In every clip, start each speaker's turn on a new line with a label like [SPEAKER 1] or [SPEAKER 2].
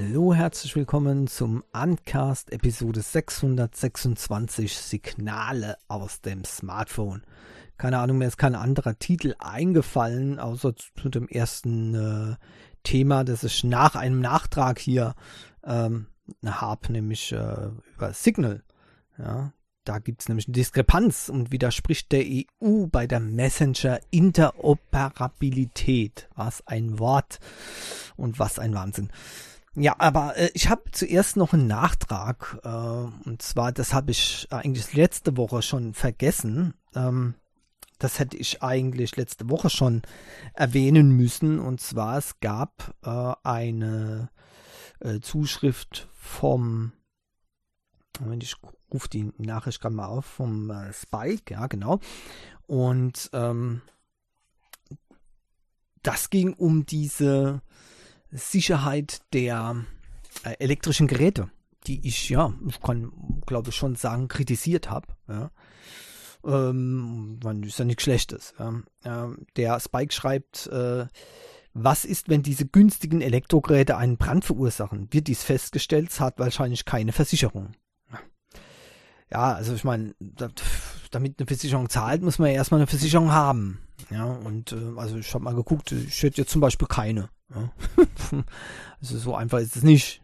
[SPEAKER 1] Hallo, herzlich willkommen zum Uncast Episode 626 Signale aus dem Smartphone. Keine Ahnung, mir ist kein anderer Titel eingefallen, außer zu dem ersten äh, Thema, das ich nach einem Nachtrag hier ähm, habe, nämlich äh, über Signal. Ja, da gibt es nämlich eine Diskrepanz und widerspricht der EU bei der Messenger-Interoperabilität. Was ein Wort und was ein Wahnsinn. Ja, aber äh, ich habe zuerst noch einen Nachtrag. Äh, und zwar, das habe ich eigentlich letzte Woche schon vergessen. Ähm, das hätte ich eigentlich letzte Woche schon erwähnen müssen. Und zwar, es gab äh, eine äh, Zuschrift vom, Moment, ich rufe die Nachricht gerade mal auf, vom äh, Spike, ja, genau. Und ähm, das ging um diese Sicherheit der äh, elektrischen Geräte, die ich, ja, ich kann, glaube ich, schon sagen, kritisiert habe. Ja. Ähm, ist ja nichts Schlechtes. Ja. Ähm, der Spike schreibt, äh, was ist, wenn diese günstigen Elektrogeräte einen Brand verursachen? Wird dies festgestellt, hat wahrscheinlich keine Versicherung. Ja, also ich meine, damit eine Versicherung zahlt, muss man ja erstmal eine Versicherung haben. Ja, und äh, also ich habe mal geguckt, ich hätte jetzt zum Beispiel keine. Also so einfach ist es nicht.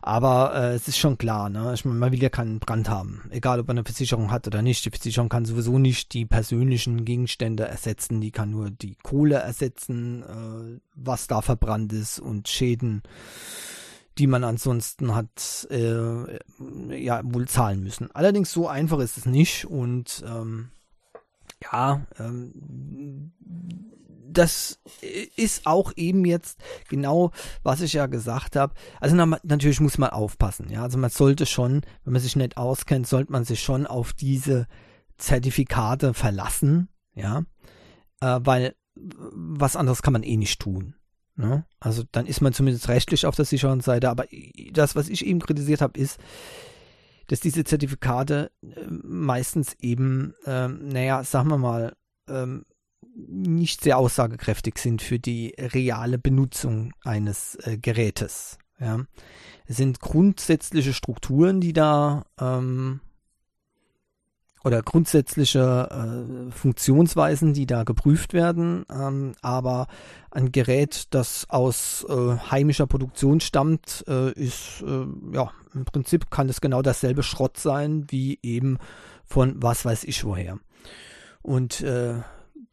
[SPEAKER 1] Aber äh, es ist schon klar, ne? Ich meine, man will ja keinen Brand haben. Egal, ob man eine Versicherung hat oder nicht. Die Versicherung kann sowieso nicht die persönlichen Gegenstände ersetzen. Die kann nur die Kohle ersetzen, äh, was da verbrannt ist und Schäden die man ansonsten hat äh, ja wohl zahlen müssen. Allerdings so einfach ist es nicht und ähm, ja, ähm, das ist auch eben jetzt genau, was ich ja gesagt habe. Also na, natürlich muss man aufpassen. Ja, also man sollte schon, wenn man sich nicht auskennt, sollte man sich schon auf diese Zertifikate verlassen. Ja, äh, weil was anderes kann man eh nicht tun. Ne? Also dann ist man zumindest rechtlich auf der sicheren Seite. Aber das, was ich eben kritisiert habe, ist, dass diese Zertifikate äh, meistens eben, ähm, naja, sagen wir mal, ähm, nicht sehr aussagekräftig sind für die reale Benutzung eines äh, Gerätes. Ja. Es sind grundsätzliche Strukturen, die da ähm, oder grundsätzliche äh, Funktionsweisen, die da geprüft werden. Ähm, aber ein Gerät, das aus äh, heimischer Produktion stammt, äh, ist äh, ja im Prinzip kann es genau dasselbe Schrott sein wie eben von was weiß ich woher. Und äh,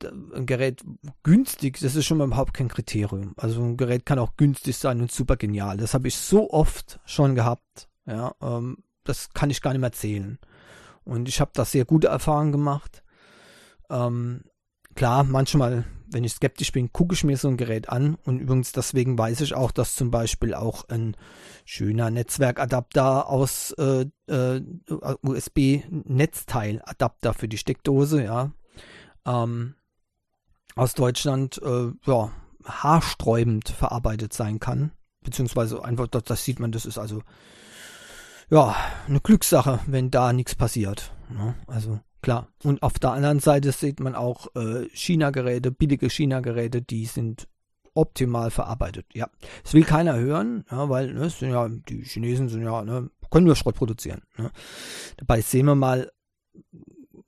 [SPEAKER 1] ein Gerät günstig, das ist schon überhaupt kein Kriterium. Also ein Gerät kann auch günstig sein und super genial. Das habe ich so oft schon gehabt. Ja, ähm, das kann ich gar nicht mehr zählen. Und ich habe da sehr gute Erfahrungen gemacht. Ähm, klar, manchmal, wenn ich skeptisch bin, gucke ich mir so ein Gerät an. Und übrigens deswegen weiß ich auch, dass zum Beispiel auch ein schöner Netzwerkadapter aus äh, äh, USB-Netzteiladapter für die Steckdose, ja, ähm, aus Deutschland, äh, ja, haarsträubend verarbeitet sein kann. Beziehungsweise einfach, das, das sieht man, das ist also ja, eine Glückssache, wenn da nichts passiert. Ne? Also klar. Und auf der anderen Seite sieht man auch äh, China-Geräte, billige China-Geräte, die sind optimal verarbeitet. Ja, das will keiner hören, ja, weil ne, sind ja, die Chinesen sind ja, ne, können nur Schrott produzieren. Ne? Dabei sehen wir mal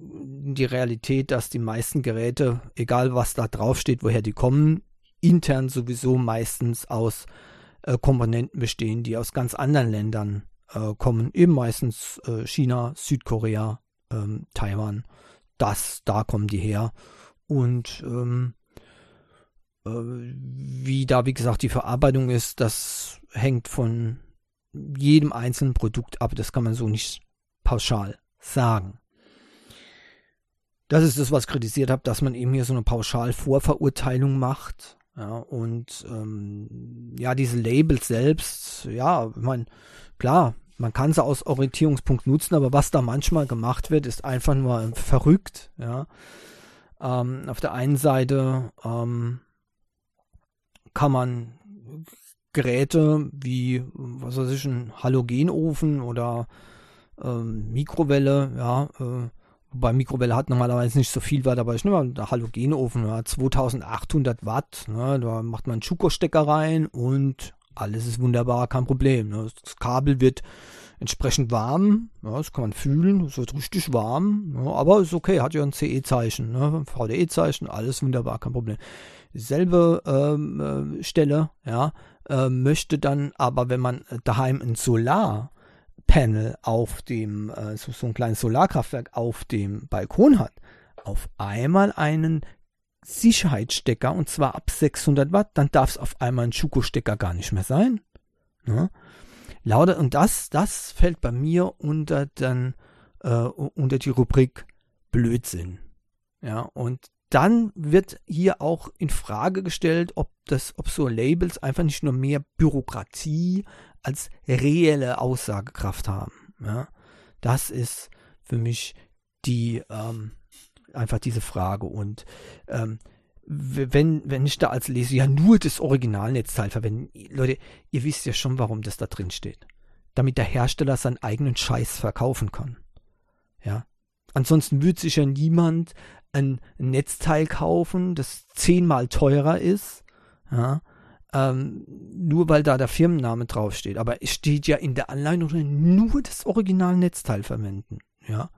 [SPEAKER 1] die Realität, dass die meisten Geräte, egal was da draufsteht, woher die kommen, intern sowieso meistens aus äh, Komponenten bestehen, die aus ganz anderen Ländern äh, kommen eben meistens äh, China, Südkorea, ähm, Taiwan. Das, da kommen die her. Und ähm, äh, wie da, wie gesagt, die Verarbeitung ist, das hängt von jedem einzelnen Produkt ab. Das kann man so nicht pauschal sagen. Das ist das, was ich kritisiert habe, dass man eben hier so eine Pauschal-Vorverurteilung macht. Ja, und ähm, ja, diese Labels selbst, ja, ich meine, Klar, man kann sie aus Orientierungspunkt nutzen, aber was da manchmal gemacht wird, ist einfach nur verrückt. Ja. Ähm, auf der einen Seite ähm, kann man Geräte wie, was weiß ich, ein Halogenofen oder ähm, Mikrowelle, ja, äh, wobei Mikrowelle hat normalerweise nicht so viel Watt, aber ich nehme mal der Halogenofen, ja, 2800 Watt, ne, da macht man einen Schuko-Stecker rein und alles ist wunderbar, kein Problem. Ne? Das Kabel wird entsprechend warm, ja, das kann man fühlen, es wird richtig warm, ja, aber ist okay, hat ja ein CE-Zeichen, ne? VDE-Zeichen, alles wunderbar, kein Problem. Selbe ähm, äh, Stelle, ja, äh, möchte dann aber, wenn man daheim ein Solarpanel auf dem, äh, so, so ein kleines Solarkraftwerk auf dem Balkon hat, auf einmal einen Sicherheitsstecker und zwar ab 600 Watt, dann darf es auf einmal ein Schuko-Stecker gar nicht mehr sein. Ne? Lauter, und das, das fällt bei mir unter, dann, äh, unter die Rubrik Blödsinn. Ja, und dann wird hier auch in Frage gestellt, ob das, ob so Labels einfach nicht nur mehr Bürokratie als reelle Aussagekraft haben. Ja, das ist für mich die ähm, einfach diese Frage und ähm, wenn, wenn ich da als Leser ja nur das Originalnetzteil verwende, Leute, ihr wisst ja schon, warum das da drin steht. Damit der Hersteller seinen eigenen Scheiß verkaufen kann. Ja. Ansonsten würde sich ja niemand ein Netzteil kaufen, das zehnmal teurer ist, ja, ähm, nur weil da der Firmenname draufsteht. Aber es steht ja in der Anleitung nur das Originalnetzteil verwenden. Ja.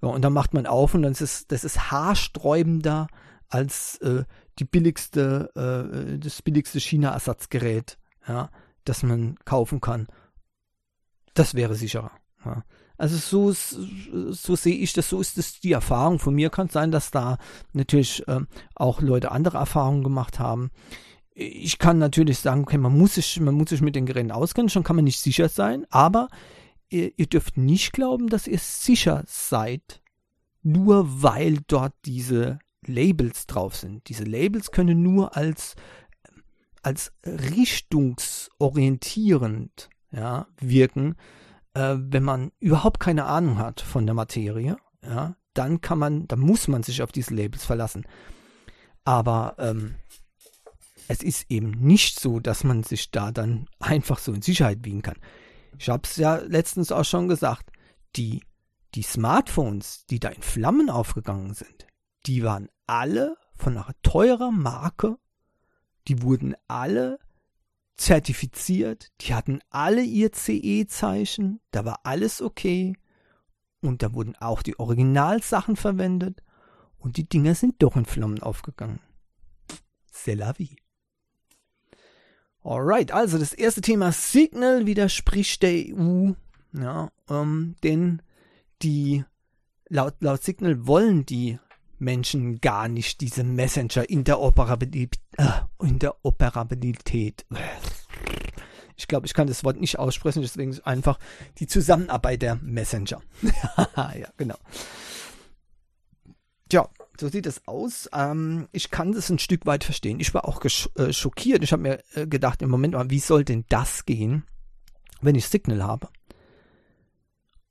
[SPEAKER 1] ja. Und dann macht man auf und dann ist es, das ist haarsträubender als äh, die billigste, äh, das billigste China-Ersatzgerät, ja, das man kaufen kann. Das wäre sicherer. Ja. Also so, so sehe ich das, so ist es die Erfahrung. Von mir kann sein, dass da natürlich äh, auch Leute andere Erfahrungen gemacht haben. Ich kann natürlich sagen, okay, man muss sich, man muss sich mit den Geräten auskennen, schon kann man nicht sicher sein, aber ihr, ihr dürft nicht glauben, dass ihr sicher seid, nur weil dort diese Labels drauf sind. Diese Labels können nur als, als richtungsorientierend ja, wirken, äh, wenn man überhaupt keine Ahnung hat von der Materie. Ja, dann kann man, dann muss man sich auf diese Labels verlassen. Aber ähm, es ist eben nicht so, dass man sich da dann einfach so in Sicherheit wiegen kann. Ich habe es ja letztens auch schon gesagt, die, die Smartphones, die da in Flammen aufgegangen sind, die waren alle von einer teurer Marke, die wurden alle zertifiziert, die hatten alle ihr CE-Zeichen, da war alles okay und da wurden auch die Originalsachen verwendet und die Dinger sind doch in Flammen aufgegangen. C'est la vie. Alright, also das erste Thema Signal widerspricht der EU, ja, ähm, denn die laut, laut Signal wollen die Menschen gar nicht diese Messenger-Interoperabilität. Äh, Interoperabilität. Ich glaube, ich kann das Wort nicht aussprechen, deswegen ist einfach die Zusammenarbeit der Messenger. ja, genau. Tja, so sieht es aus. Ähm, ich kann das ein Stück weit verstehen. Ich war auch äh, schockiert. Ich habe mir äh, gedacht, im Moment mal, wie soll denn das gehen, wenn ich Signal habe?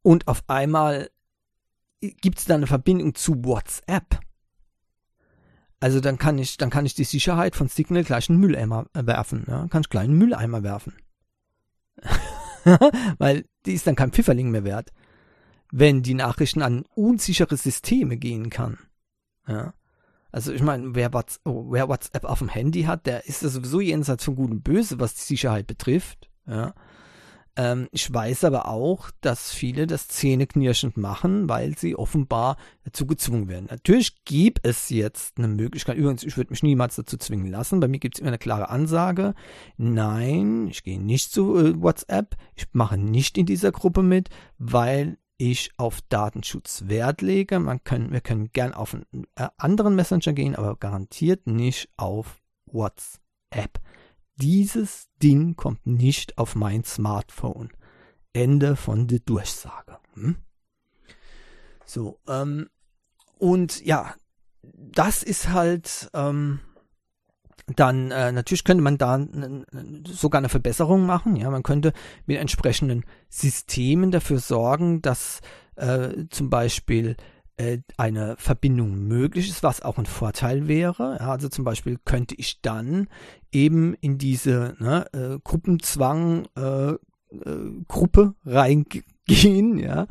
[SPEAKER 1] Und auf einmal gibt es da eine Verbindung zu WhatsApp. Also dann kann ich, dann kann ich die Sicherheit von Signal gleich einen Mülleimer werfen. Ja? Kann ich gleich einen Mülleimer werfen. Weil die ist dann kein Pfifferling mehr wert, wenn die Nachrichten an unsichere Systeme gehen kann. Ja? Also ich meine, wer, oh, wer, WhatsApp auf dem Handy hat, der ist ja sowieso jenseits von Gut und Böse, was die Sicherheit betrifft. Ja? Ähm, ich weiß aber auch, dass viele das zähneknirschend machen, weil sie offenbar dazu gezwungen werden. Natürlich gibt es jetzt eine Möglichkeit, übrigens, ich würde mich niemals dazu zwingen lassen. Bei mir gibt es immer eine klare Ansage. Nein, ich gehe nicht zu äh, WhatsApp, ich mache nicht in dieser Gruppe mit, weil ich auf Datenschutz Wert lege. Man können, wir können gern auf einen äh, anderen Messenger gehen, aber garantiert nicht auf WhatsApp. Dieses Ding kommt nicht auf mein Smartphone. Ende von der Durchsage. Hm? So, ähm, und ja, das ist halt, ähm, dann äh, natürlich könnte man da sogar eine Verbesserung machen. Ja, man könnte mit entsprechenden Systemen dafür sorgen, dass äh, zum Beispiel eine Verbindung möglich ist, was auch ein Vorteil wäre. Ja, also zum Beispiel könnte ich dann eben in diese ne, äh, Gruppenzwang äh, äh, Gruppe reingehen, ja,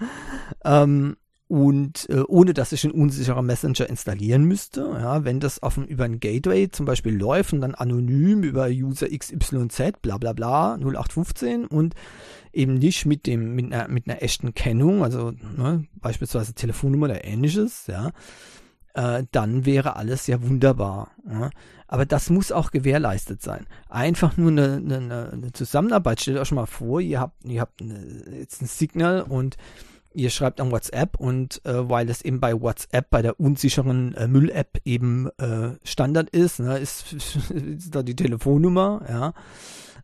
[SPEAKER 1] ähm, und äh, ohne dass ich einen unsicheren Messenger installieren müsste. Ja, wenn das auf, über ein Gateway zum Beispiel läuft und dann anonym über User XYZ, bla bla bla, 0815 und eben nicht mit dem, mit einer, mit einer echten Kennung, also ne, beispielsweise Telefonnummer oder ähnliches, ja, äh, dann wäre alles ja wunderbar. Ja. Aber das muss auch gewährleistet sein. Einfach nur eine, eine, eine Zusammenarbeit. Stellt euch mal vor, ihr habt, ihr habt eine, jetzt ein Signal und ihr schreibt an WhatsApp und äh, weil es eben bei WhatsApp, bei der unsicheren äh, Müll-App eben äh, Standard ist, ne, ist, ist da die Telefonnummer, ja.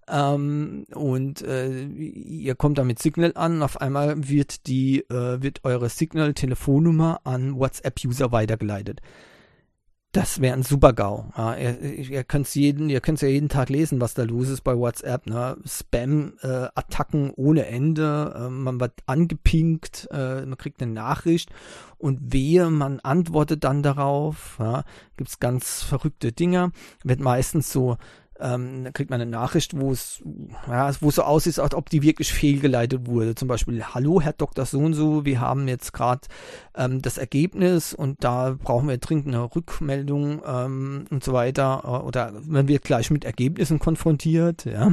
[SPEAKER 1] Ähm, und äh, ihr kommt da mit Signal an, auf einmal wird die, äh, wird eure Signal-Telefonnummer an WhatsApp-User weitergeleitet. Das wäre ein super GAU. Ja, ihr, ihr könnt jeden, ihr könnt ja jeden Tag lesen, was da los ist bei WhatsApp. Ne? Spam-Attacken äh, ohne Ende. Äh, man wird angepinkt, äh, man kriegt eine Nachricht und wehe, man antwortet dann darauf. Ja? Gibt es ganz verrückte Dinge. Wird meistens so ähm, dann kriegt man eine Nachricht, wo es, ja, wo es so aussieht, als ob die wirklich fehlgeleitet wurde. Zum Beispiel, hallo Herr Dr. So und so, wir haben jetzt gerade ähm, das Ergebnis und da brauchen wir dringend eine Rückmeldung ähm, und so weiter. Äh, oder man wird gleich mit Ergebnissen konfrontiert, ja.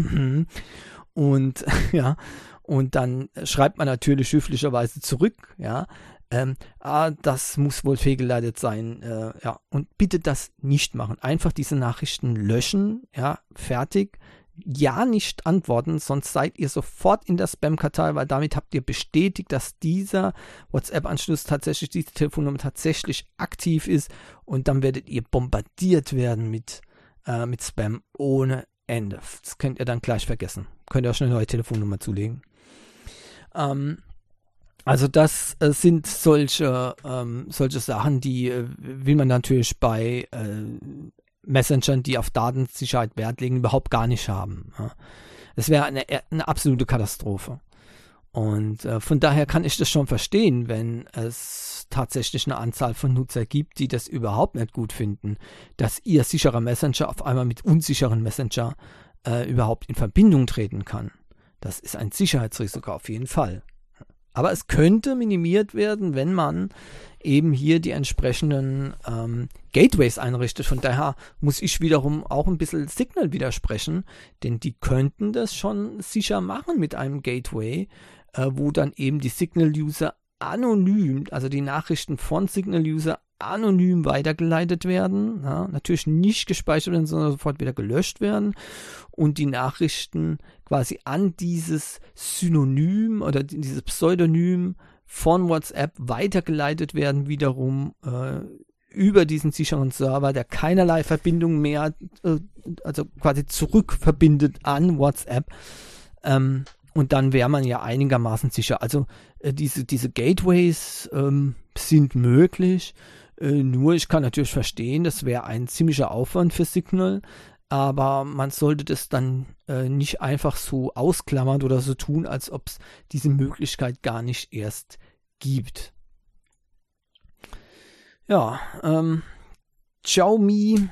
[SPEAKER 1] Und ja, und dann schreibt man natürlich höflicherweise zurück, ja, ähm, ah, das muss wohl fehlgeleitet sein, äh, ja, und bitte das nicht machen. Einfach diese Nachrichten löschen, ja, fertig. Ja, nicht antworten, sonst seid ihr sofort in der Spam-Kartei, weil damit habt ihr bestätigt, dass dieser WhatsApp-Anschluss tatsächlich, diese Telefonnummer tatsächlich aktiv ist und dann werdet ihr bombardiert werden mit, äh, mit Spam ohne Ende. Das könnt ihr dann gleich vergessen. Könnt ihr euch eine neue Telefonnummer zulegen. Ähm, also das äh, sind solche, ähm, solche Sachen, die äh, will man natürlich bei äh, Messengern, die auf Datensicherheit Wert legen, überhaupt gar nicht haben. Ja. Wäre eine, eine absolute Katastrophe. Und äh, von daher kann ich das schon verstehen, wenn es tatsächlich eine Anzahl von Nutzer gibt, die das überhaupt nicht gut finden, dass ihr sicherer Messenger auf einmal mit unsicheren Messenger äh, überhaupt in Verbindung treten kann. Das ist ein Sicherheitsrisiko auf jeden Fall. Aber es könnte minimiert werden, wenn man eben hier die entsprechenden ähm, Gateways einrichtet. Von daher muss ich wiederum auch ein bisschen Signal widersprechen, denn die könnten das schon sicher machen mit einem Gateway, äh, wo dann eben die Signal-User anonym, also die Nachrichten von Signal-User anonym weitergeleitet werden. Ja, natürlich nicht gespeichert werden, sondern sofort wieder gelöscht werden. Und die Nachrichten quasi an dieses Synonym oder dieses Pseudonym von WhatsApp weitergeleitet werden, wiederum äh, über diesen sicheren Server, der keinerlei Verbindung mehr, äh, also quasi zurückverbindet an WhatsApp. Ähm, und dann wäre man ja einigermaßen sicher. Also äh, diese, diese Gateways ähm, sind möglich. Äh, nur ich kann natürlich verstehen, das wäre ein ziemlicher Aufwand für Signal, aber man sollte das dann äh, nicht einfach so ausklammern oder so tun, als ob es diese Möglichkeit gar nicht erst gibt. Ja, ähm, Xiaomi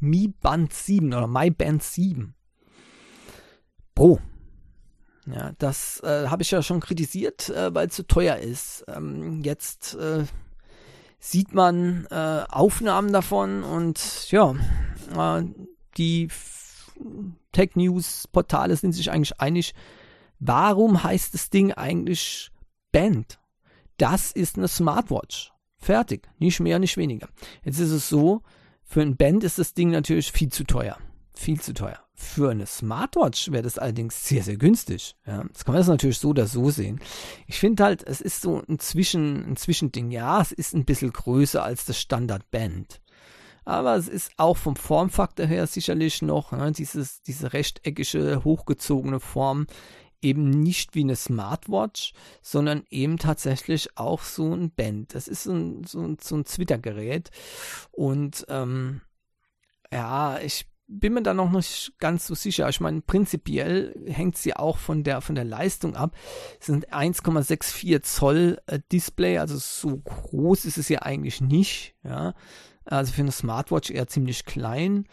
[SPEAKER 1] Mi Band 7 oder Mi Band 7 Pro. Ja, das äh, habe ich ja schon kritisiert, äh, weil es zu teuer ist. Ähm, jetzt äh, sieht man äh, Aufnahmen davon und ja, äh, die Tech News Portale sind sich eigentlich einig, warum heißt das Ding eigentlich Band? Das ist eine Smartwatch. Fertig. Nicht mehr, nicht weniger. Jetzt ist es so, für ein Band ist das Ding natürlich viel zu teuer. Viel zu teuer. Für eine Smartwatch wäre das allerdings sehr, sehr günstig. Ja, das kann man das natürlich so oder so sehen. Ich finde halt, es ist so ein, Zwischen, ein Zwischending. Ja, es ist ein bisschen größer als das Standard Band. Aber es ist auch vom Formfaktor her sicherlich noch ne, dieses, diese rechteckige, hochgezogene Form eben nicht wie eine Smartwatch, sondern eben tatsächlich auch so ein Band. Das ist so ein, so ein, so ein Twitter-Gerät. Und ähm, ja, ich bin mir da noch nicht ganz so sicher. Ich meine, prinzipiell hängt sie auch von der, von der Leistung ab. Es sind 1,64 Zoll äh, Display, also so groß ist es ja eigentlich nicht. Ja, also für eine Smartwatch eher ziemlich klein.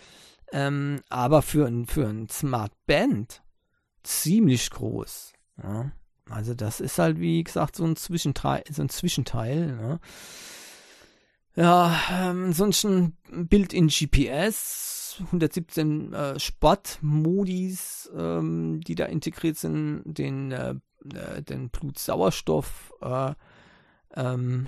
[SPEAKER 1] Ähm, aber für ein, für ein Smart Band ziemlich groß. Ja. Also das ist halt, wie gesagt, so ein Zwischenteil. So ein Zwischenteil ne? Ja, ähm, ansonsten Bild in GPS, 117 äh, Sportmodis, ähm, die da integriert sind, den, äh, äh den Blutsauerstoff äh, ähm,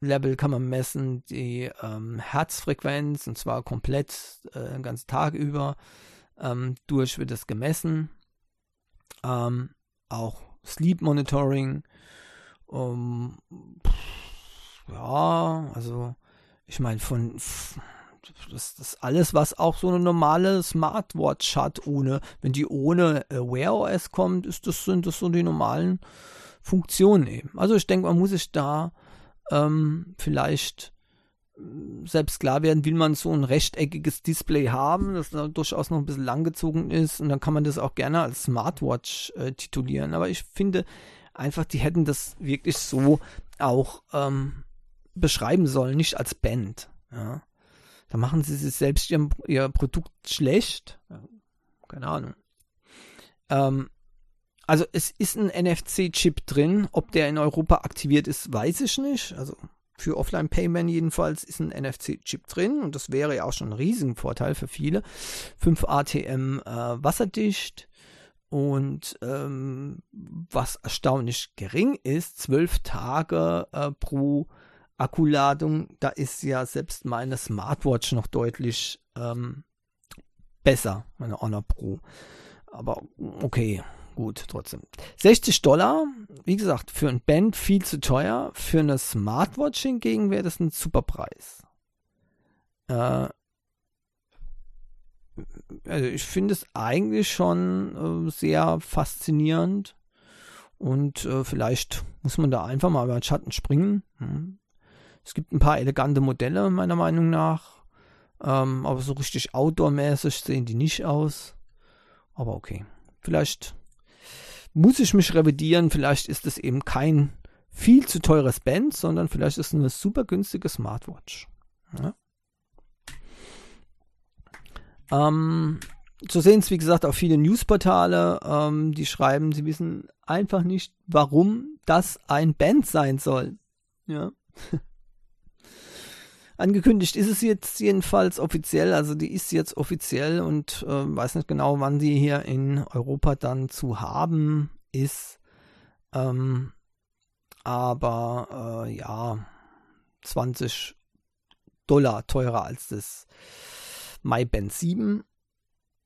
[SPEAKER 1] Level kann man messen, die ähm, Herzfrequenz, und zwar komplett äh, den ganzen Tag über. Ähm, durch wird das gemessen. Ähm, auch Sleep Monitoring. Um, ja, also ich meine, von das, das alles, was auch so eine normale Smartwatch hat, ohne, wenn die ohne äh, Wear OS kommt, ist das, sind das so die normalen Funktionen eben. Also ich denke, man muss sich da ähm, vielleicht äh, selbst klar werden, will man so ein rechteckiges Display haben, das durchaus noch ein bisschen langgezogen ist und dann kann man das auch gerne als Smartwatch äh, titulieren. Aber ich finde einfach, die hätten das wirklich so auch ähm, beschreiben sollen, nicht als Band. Ja. Da machen sie sich selbst ihr, ihr Produkt schlecht. Keine Ahnung. Ähm, also es ist ein NFC-Chip drin. Ob der in Europa aktiviert ist, weiß ich nicht. Also für Offline-Payment jedenfalls ist ein NFC-Chip drin und das wäre ja auch schon ein riesiger Vorteil für viele. 5 ATM äh, wasserdicht und ähm, was erstaunlich gering ist, 12 Tage äh, pro Akkuladung. Da ist ja selbst meine Smartwatch noch deutlich ähm, besser, meine Honor Pro. Aber okay, gut, trotzdem. 60 Dollar, wie gesagt, für ein Band viel zu teuer. Für eine Smartwatch hingegen wäre das ein super Preis. Äh, also ich finde es eigentlich schon äh, sehr faszinierend. Und äh, vielleicht muss man da einfach mal über den Schatten springen. Hm. Es gibt ein paar elegante Modelle, meiner Meinung nach. Ähm, aber so richtig outdoor-mäßig sehen die nicht aus. Aber okay. Vielleicht muss ich mich revidieren. Vielleicht ist es eben kein viel zu teures Band, sondern vielleicht ist es eine super günstige Smartwatch. Ja? Ähm, so sehen es, wie gesagt, auch viele Newsportale, ähm, die schreiben, sie wissen einfach nicht, warum das ein Band sein soll. Ja. Angekündigt ist es jetzt jedenfalls offiziell, also die ist jetzt offiziell und äh, weiß nicht genau, wann die hier in Europa dann zu haben ist. Ähm, aber äh, ja, 20 Dollar teurer als das MyBand 7,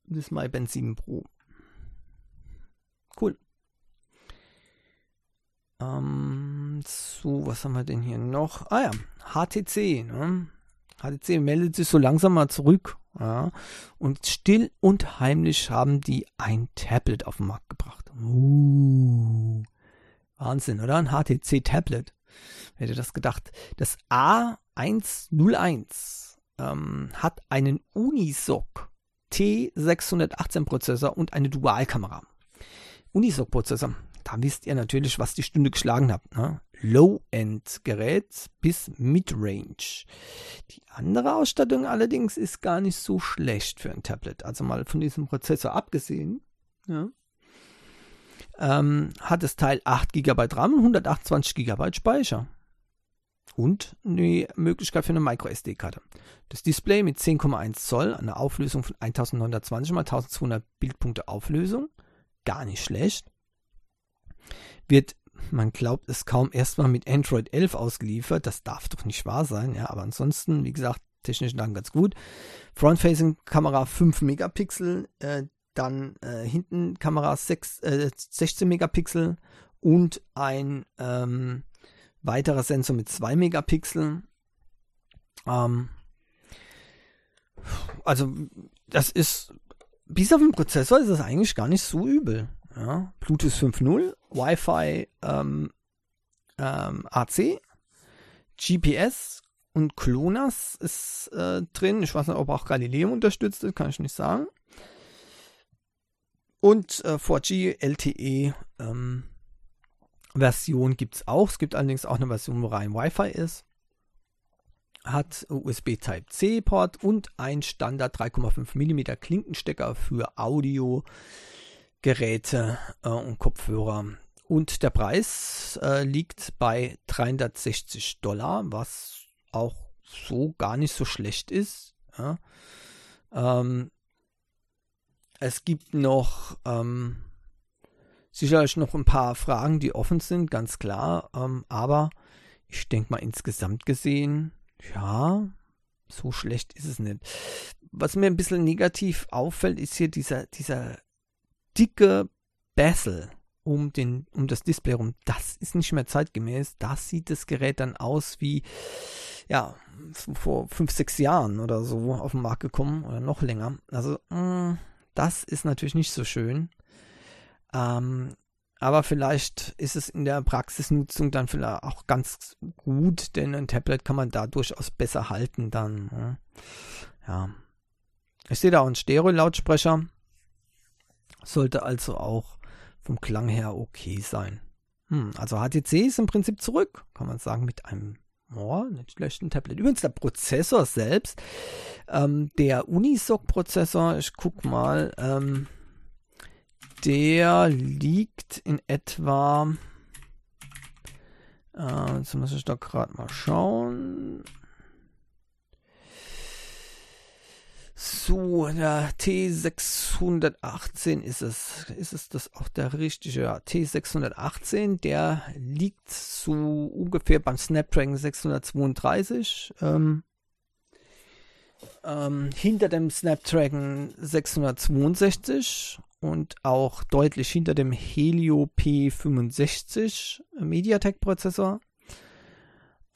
[SPEAKER 1] das MyBand 7 Pro. Cool. Ähm, so, was haben wir denn hier noch? Ah ja, HTC. Ne? HTC meldet sich so langsam mal zurück. Ja? Und still und heimlich haben die ein Tablet auf den Markt gebracht. Uh, Wahnsinn, oder? Ein HTC-Tablet. Wer hätte das gedacht? Das A101 ähm, hat einen Unisoc T618 Prozessor und eine Dualkamera. Unisoc Prozessor da wisst ihr natürlich, was die Stunde geschlagen habt. Ne? Low-End-Gerät bis Mid-Range. Die andere Ausstattung allerdings ist gar nicht so schlecht für ein Tablet. Also mal von diesem Prozessor abgesehen. Ja. Ähm, hat das Teil 8 GB RAM und 128 GB Speicher. Und die Möglichkeit für eine MicroSD-Karte. Das Display mit 10,1 Zoll, eine Auflösung von 1920 x 1200 Bildpunkte Auflösung. Gar nicht schlecht wird, man glaubt es kaum, erstmal mit Android 11 ausgeliefert. Das darf doch nicht wahr sein, ja, aber ansonsten, wie gesagt, technisch dann ganz gut. Front-Facing-Kamera 5 Megapixel, äh, dann äh, hinten Kamera 6, äh, 16 Megapixel und ein ähm, weiterer Sensor mit 2 Megapixel. Ähm, also, das ist, bis auf den Prozessor ist das eigentlich gar nicht so übel. Ja, Bluetooth 5.0, Wi-Fi ähm, ähm, AC, GPS und GLONASS ist äh, drin. Ich weiß nicht, ob auch Galileo unterstützt ist, kann ich nicht sagen. Und äh, 4G LTE ähm, Version gibt es auch. Es gibt allerdings auch eine Version, wo rein Wi-Fi ist. Hat USB Type-C Port und ein Standard 3,5 mm Klinkenstecker für Audio. Geräte äh, und Kopfhörer und der Preis äh, liegt bei 360 Dollar, was auch so gar nicht so schlecht ist. Ja. Ähm, es gibt noch ähm, sicherlich noch ein paar Fragen, die offen sind, ganz klar. Ähm, aber ich denke mal insgesamt gesehen, ja, so schlecht ist es nicht. Was mir ein bisschen negativ auffällt, ist hier dieser, dieser dicke Bezel um, den, um das Display rum. Das ist nicht mehr zeitgemäß. Das sieht das Gerät dann aus wie, ja, vor fünf, sechs Jahren oder so auf den Markt gekommen oder noch länger. Also, mh, mm, das ist natürlich nicht so schön. Ähm, aber vielleicht ist es in der Praxisnutzung dann vielleicht auch ganz gut, denn ein Tablet kann man da durchaus besser halten dann. Ne? Ja. Ich sehe da auch einen Stereo-Lautsprecher. Sollte also auch vom Klang her okay sein. Hm, also HTC ist im Prinzip zurück, kann man sagen, mit einem oh, nicht schlechten Tablet. Übrigens der Prozessor selbst, ähm, der Unisoc-Prozessor, ich guck mal, ähm, der liegt in etwa. Äh, jetzt muss ich da gerade mal schauen. So, der T618 ist es. Ist es das auch der richtige? Ja, T618, der liegt so ungefähr beim Snapdragon 632. Ähm, ähm, hinter dem Snapdragon 662 und auch deutlich hinter dem Helio P65 MediaTek-Prozessor.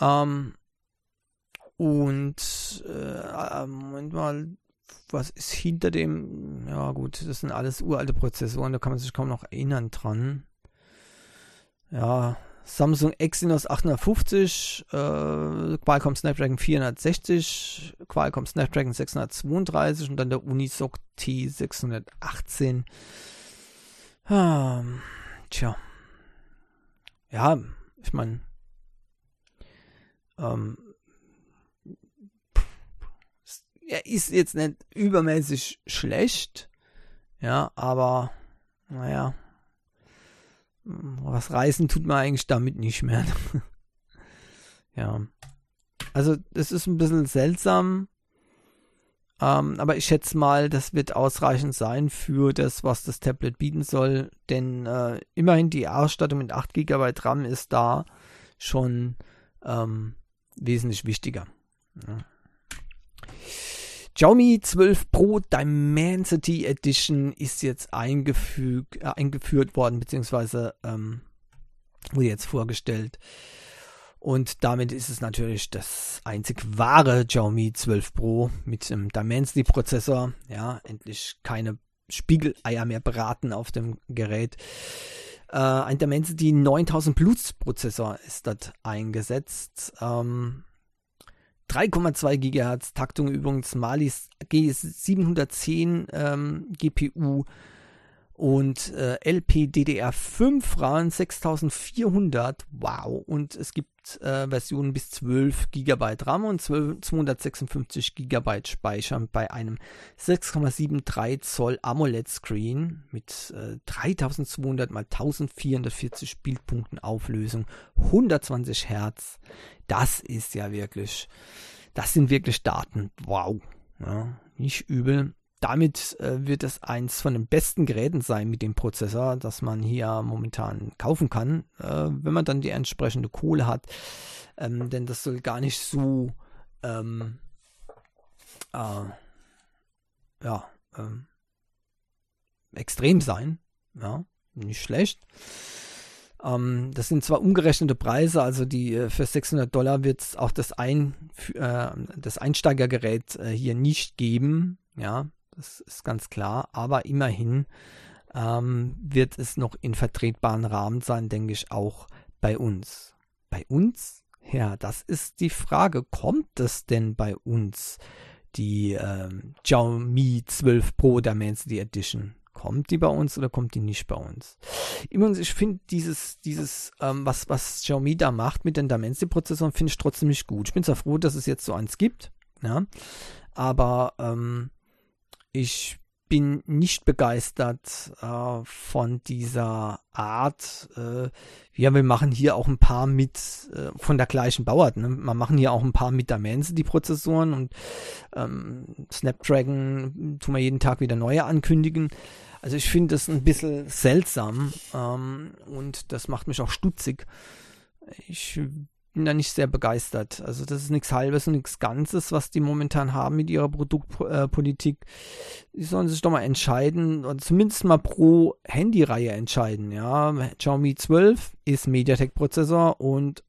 [SPEAKER 1] Ähm, und äh, Moment mal, was ist hinter dem? Ja gut, das sind alles uralte Prozessoren, da kann man sich kaum noch erinnern dran. Ja, Samsung Exynos 850, äh, Qualcomm Snapdragon 460, Qualcomm Snapdragon 632 und dann der Unisoc T618. Ähm, tja. Ja, ich meine, ähm, er ist jetzt nicht übermäßig schlecht, ja, aber naja, was reißen tut man eigentlich damit nicht mehr. ja. Also, es ist ein bisschen seltsam. Ähm, aber ich schätze mal, das wird ausreichend sein für das, was das Tablet bieten soll. Denn äh, immerhin die Ausstattung mit 8 GB RAM ist da schon ähm, wesentlich wichtiger. Ja. Xiaomi 12 Pro Dimensity Edition ist jetzt eingefüg, äh, eingeführt worden, beziehungsweise ähm, wurde jetzt vorgestellt. Und damit ist es natürlich das einzig wahre Xiaomi 12 Pro mit dem Dimensity Prozessor. Ja, endlich keine Spiegeleier mehr braten auf dem Gerät. Äh, ein Dimensity 9000 Plus Prozessor ist dort eingesetzt. Ähm, 3,2 GHz Taktung übrigens Malis G710 ähm, GPU und äh, LPDDR5 RAN 6400. Wow. Und es gibt äh, Versionen bis 12 GB RAM und 12, 256 GB Speicher bei einem 6,73 Zoll AMOLED Screen mit äh, 3200 x 1440 Bildpunkten Auflösung, 120 Hertz. Das ist ja wirklich, das sind wirklich Daten. Wow. Ja, nicht übel damit äh, wird es eins von den besten Geräten sein mit dem Prozessor, das man hier momentan kaufen kann, äh, wenn man dann die entsprechende Kohle hat. Ähm, denn das soll gar nicht so ähm, äh, ja, ähm, extrem sein. Ja, nicht schlecht. Ähm, das sind zwar umgerechnete Preise, also die äh, für 600 Dollar wird es auch das, Ein, äh, das Einsteigergerät äh, hier nicht geben. Ja, das ist ganz klar. Aber immerhin ähm, wird es noch in vertretbaren Rahmen sein, denke ich, auch bei uns. Bei uns? Ja, das ist die Frage. Kommt es denn bei uns, die ähm, Xiaomi 12 Pro Dimensity Edition? Kommt die bei uns oder kommt die nicht bei uns? Übrigens, ich finde dieses, dieses, ähm, was, was Xiaomi da macht mit den Dimensity-Prozessoren, finde ich trotzdem nicht gut. Ich bin zwar froh, dass es jetzt so eins gibt, ja, aber ähm, ich bin nicht begeistert äh, von dieser Art. Äh, ja, wir machen hier auch ein paar mit äh, von der gleichen Bauart. Ne? Wir machen hier auch ein paar mit Dimensity Prozessoren und ähm, Snapdragon tun wir jeden Tag wieder neue ankündigen. Also ich finde das ein bisschen seltsam ähm, und das macht mich auch stutzig. Ich bin da nicht sehr begeistert. Also das ist nichts Halbes und nichts Ganzes, was die momentan haben mit ihrer Produktpolitik. Äh, die sollen sich doch mal entscheiden oder zumindest mal pro Handyreihe entscheiden. Ja, Xiaomi 12 ist MediaTek-Prozessor und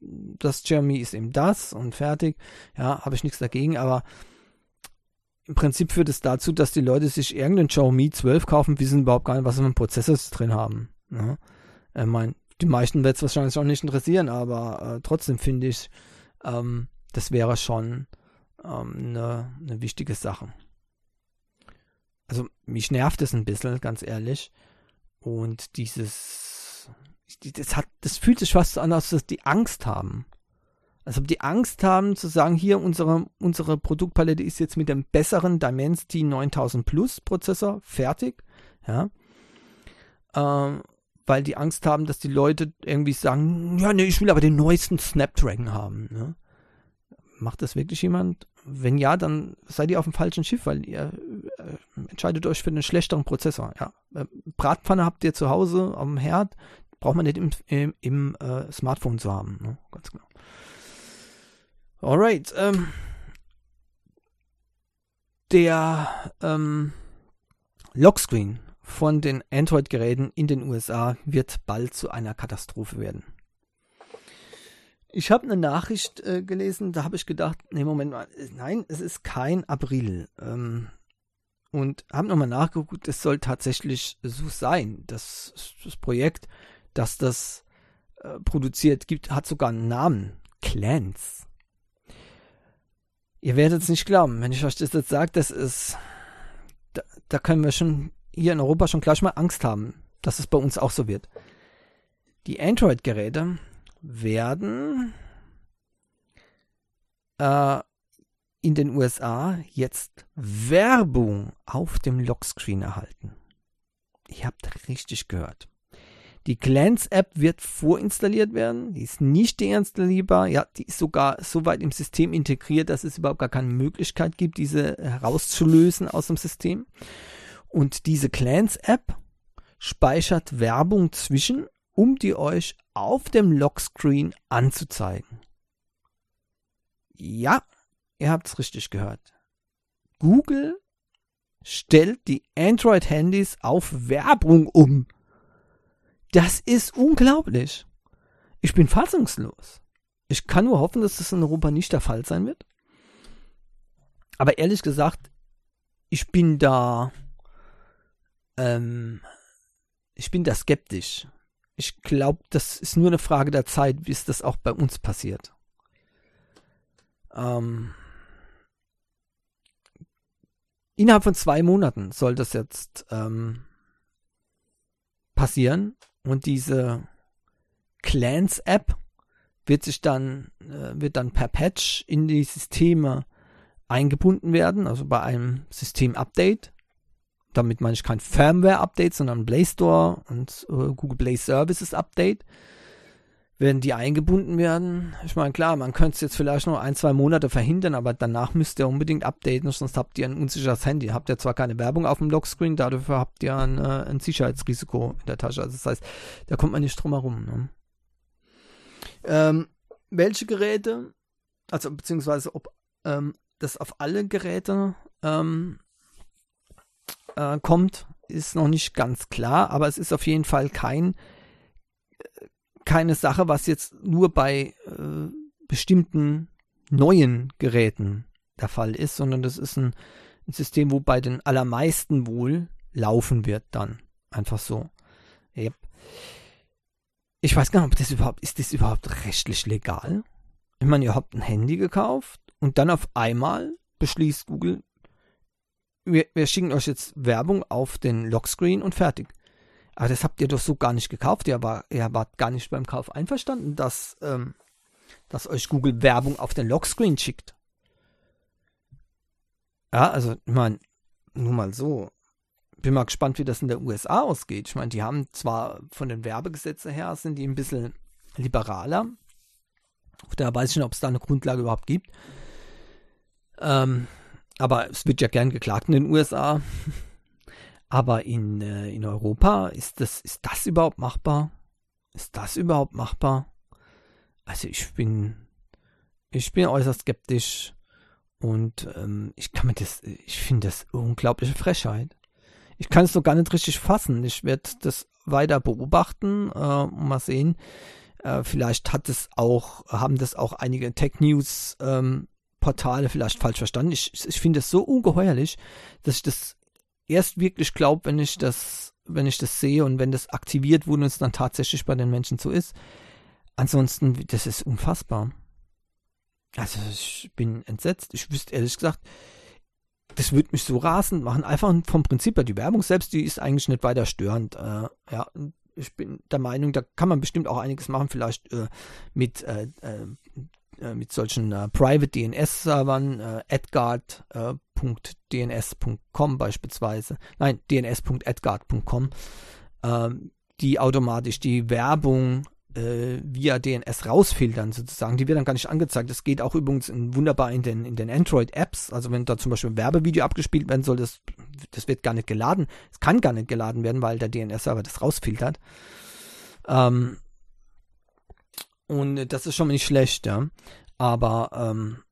[SPEAKER 1] das Xiaomi ist eben das und fertig. Ja, habe ich nichts dagegen, aber im Prinzip führt es dazu, dass die Leute sich irgendeinen Xiaomi 12 kaufen, wissen überhaupt gar nicht, was für einen Prozessor drin haben. Ja. Ich meine, die meisten wird es wahrscheinlich auch nicht interessieren, aber äh, trotzdem finde ich, ähm, das wäre schon ähm, eine, eine wichtige Sache. Also mich nervt es ein bisschen, ganz ehrlich. Und dieses, das hat, das fühlt sich fast so an, als dass die Angst haben. Also die Angst haben zu sagen, hier unsere, unsere Produktpalette ist jetzt mit dem besseren Dimensity 9000 Plus Prozessor fertig. Ja. Ähm, weil die Angst haben, dass die Leute irgendwie sagen, ja, nee, ich will aber den neuesten Snapdragon haben. Ne? Macht das wirklich jemand? Wenn ja, dann seid ihr auf dem falschen Schiff, weil ihr äh, entscheidet euch für einen schlechteren Prozessor. Ja. Äh, Bratpfanne habt ihr zu Hause am Herd, braucht man nicht im, im, im äh, Smartphone zu haben. Ne? Ganz genau. Alright. Ähm, der ähm, Lockscreen von den Android-Geräten in den USA wird bald zu einer Katastrophe werden. Ich habe eine Nachricht äh, gelesen, da habe ich gedacht, nee, Moment mal, nein, es ist kein April. Ähm, und habe nochmal nachgeguckt, es soll tatsächlich so sein. Das, das Projekt, das das äh, produziert, gibt, hat sogar einen Namen. Clans. Ihr werdet es nicht glauben, wenn ich euch das jetzt sage, das ist, da, da können wir schon hier in Europa schon gleich mal Angst haben, dass es bei uns auch so wird. Die Android-Geräte werden äh, in den USA jetzt Werbung auf dem Lockscreen erhalten. Ihr habt richtig gehört. Die Glance-App wird vorinstalliert werden. Die ist nicht deinstallierbar. Ja, die ist sogar so weit im System integriert, dass es überhaupt gar keine Möglichkeit gibt, diese herauszulösen aus dem System. Und diese Clans-App speichert Werbung zwischen, um die euch auf dem Lockscreen anzuzeigen. Ja, ihr habt es richtig gehört. Google stellt die Android-Handys auf Werbung um. Das ist unglaublich. Ich bin fassungslos. Ich kann nur hoffen, dass das in Europa nicht der Fall sein wird. Aber ehrlich gesagt, ich bin da ähm, ich bin da skeptisch. Ich glaube, das ist nur eine Frage der Zeit, bis das auch bei uns passiert. Ähm, innerhalb von zwei Monaten soll das jetzt ähm, passieren und diese Clans-App wird sich dann äh, wird dann per Patch in die Systeme eingebunden werden, also bei einem System-Update damit meine ich kein Firmware-Update, sondern Play Store und äh, Google Play Services Update. Werden die eingebunden werden? Ich meine, klar, man könnte es jetzt vielleicht noch ein, zwei Monate verhindern, aber danach müsst ihr unbedingt updaten, sonst habt ihr ein unsicheres Handy. Habt ihr zwar keine Werbung auf dem Lockscreen, dafür habt ihr ein, äh, ein Sicherheitsrisiko in der Tasche. Also das heißt, da kommt man nicht drum herum. Ne? Ähm, welche Geräte, also beziehungsweise ob ähm, das auf alle Geräte ähm, äh, kommt, ist noch nicht ganz klar, aber es ist auf jeden Fall kein, keine Sache, was jetzt nur bei äh, bestimmten neuen Geräten der Fall ist, sondern das ist ein, ein System, wo bei den allermeisten wohl laufen wird dann. Einfach so. Yep. Ich weiß gar nicht, ob das überhaupt, ist das überhaupt rechtlich legal? Ich meine, ihr habt ein Handy gekauft und dann auf einmal beschließt Google, wir, wir schicken euch jetzt Werbung auf den Lockscreen und fertig. Aber das habt ihr doch so gar nicht gekauft. Ihr, war, ihr wart gar nicht beim Kauf einverstanden, dass, ähm, dass euch Google Werbung auf den Lockscreen schickt. Ja, also, ich meine, nur mal so. Bin mal gespannt, wie das in der USA ausgeht. Ich meine, die haben zwar von den Werbegesetzen her, sind die ein bisschen liberaler. Da weiß ich nicht, ob es da eine Grundlage überhaupt gibt. Ähm, aber es wird ja gern geklagt in den USA. Aber in, äh, in Europa, ist das, ist das überhaupt machbar? Ist das überhaupt machbar? Also ich bin, ich bin äußerst skeptisch und ähm, ich kann mir das, ich finde das unglaubliche Frechheit. Ich kann es doch gar nicht richtig fassen. Ich werde das weiter beobachten äh, mal sehen. Äh, vielleicht hat es auch, haben das auch einige Tech News ähm, Portale vielleicht falsch verstanden. Ich, ich finde es so ungeheuerlich, dass ich das erst wirklich glaube, wenn ich das, wenn ich das sehe und wenn das aktiviert wurde und es dann tatsächlich bei den Menschen so ist. Ansonsten, das ist unfassbar. Also ich bin entsetzt. Ich wüsste ehrlich gesagt, das würde mich so rasend machen. Einfach vom Prinzip her, die Werbung selbst, die ist eigentlich nicht weiter störend. Äh, ja, ich bin der Meinung, da kann man bestimmt auch einiges machen, vielleicht äh, mit äh, äh mit solchen äh, Private DNS-Servern, äh, edgard.dns.com äh, beispielsweise, nein, dns.edgard.com, ähm, die automatisch die Werbung äh, via DNS rausfiltern sozusagen. Die wird dann gar nicht angezeigt. Das geht auch übrigens in, wunderbar in den, in den Android-Apps. Also wenn da zum Beispiel ein Werbevideo abgespielt werden soll, das, das wird gar nicht geladen. Es kann gar nicht geladen werden, weil der DNS-Server das rausfiltert. Ähm, und das ist schon mal nicht schlecht, ja. Aber ähm,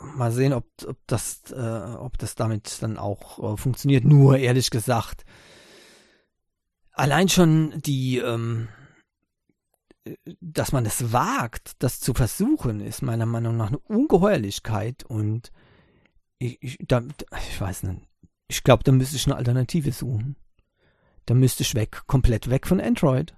[SPEAKER 1] mal sehen, ob, ob, das, äh, ob das damit dann auch äh, funktioniert. Nur ehrlich gesagt, allein schon die, ähm, dass man es wagt, das zu versuchen, ist meiner Meinung nach eine Ungeheuerlichkeit. Und ich, ich, da, ich weiß nicht, ich glaube, da müsste ich eine Alternative suchen. Da müsste ich weg, komplett weg von Android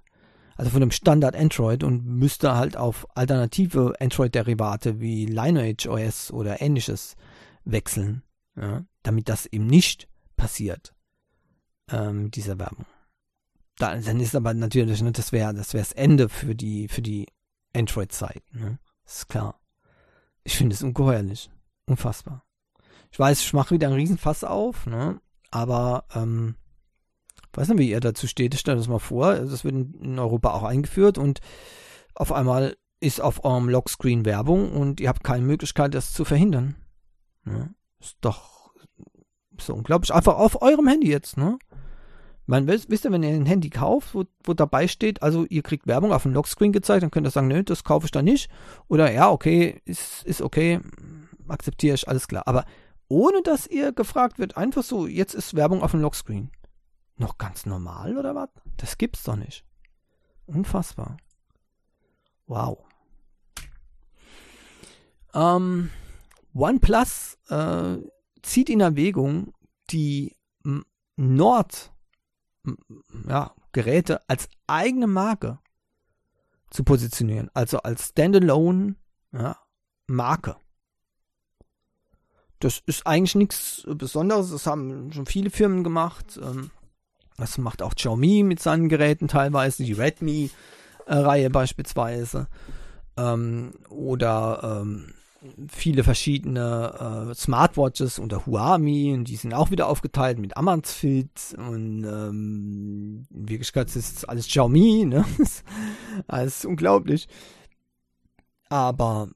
[SPEAKER 1] also von dem Standard Android und müsste halt auf alternative Android-Derivate wie Lineage OS oder ähnliches wechseln, ja, damit das eben nicht passiert, ähm, dieser Werbung. Da, dann ist aber natürlich, ne, das wäre das, wär das Ende für die, für die Android-Zeit, ne? Ist klar. Ich finde es ungeheuerlich. Unfassbar. Ich weiß, ich mache wieder einen Riesenfass auf, ne? Aber ähm, weiß nicht, wie ihr dazu steht. Stellt das mal vor, das wird in Europa auch eingeführt und auf einmal ist auf eurem Lockscreen Werbung und ihr habt keine Möglichkeit, das zu verhindern. Ja, ist doch so unglaublich. Einfach auf eurem Handy jetzt, ne? Man wisst, ihr, wenn ihr ein Handy kauft, wo, wo dabei steht, also ihr kriegt Werbung auf dem Lockscreen gezeigt, dann könnt ihr sagen, nö, das kaufe ich da nicht. Oder ja, okay, ist, ist okay, akzeptiere ich, alles klar. Aber ohne dass ihr gefragt wird, einfach so, jetzt ist Werbung auf dem Lockscreen noch ganz normal oder was? Das gibt's doch nicht. Unfassbar. Wow. Ähm, OnePlus äh, zieht in Erwägung, die Nord ja, als eigene Marke zu positionieren, also als Standalone ja, Marke. Das ist eigentlich nichts Besonderes, das haben schon viele Firmen gemacht. Ähm, das macht auch Xiaomi mit seinen Geräten teilweise, die Redmi-Reihe beispielsweise. Ähm, oder ähm, viele verschiedene äh, Smartwatches unter Huami und die sind auch wieder aufgeteilt mit Amazfit und ähm, in Wirklichkeit ist es alles Xiaomi, ne? alles unglaublich. Aber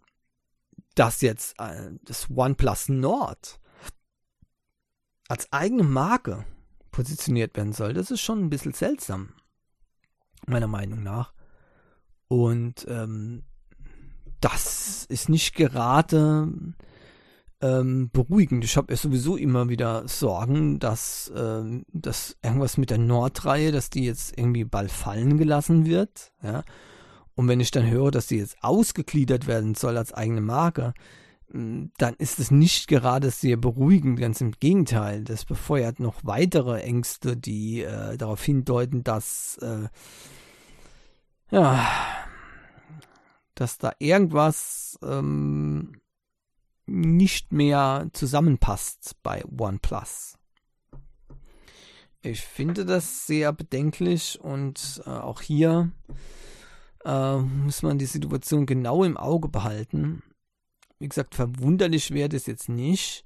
[SPEAKER 1] das jetzt, äh, das OnePlus Nord als eigene Marke positioniert werden soll. Das ist schon ein bisschen seltsam, meiner Meinung nach. Und ähm, das ist nicht gerade ähm, beruhigend. Ich habe ja sowieso immer wieder Sorgen, dass, ähm, dass irgendwas mit der Nordreihe, dass die jetzt irgendwie bald fallen gelassen wird. Ja? Und wenn ich dann höre, dass die jetzt ausgegliedert werden soll als eigene Marke, dann ist es nicht gerade sehr beruhigend, ganz im Gegenteil. Das befeuert noch weitere Ängste, die äh, darauf hindeuten, dass äh, ja, dass da irgendwas ähm, nicht mehr zusammenpasst bei OnePlus. Ich finde das sehr bedenklich und äh, auch hier äh, muss man die Situation genau im Auge behalten wie gesagt, verwunderlich wäre das jetzt nicht.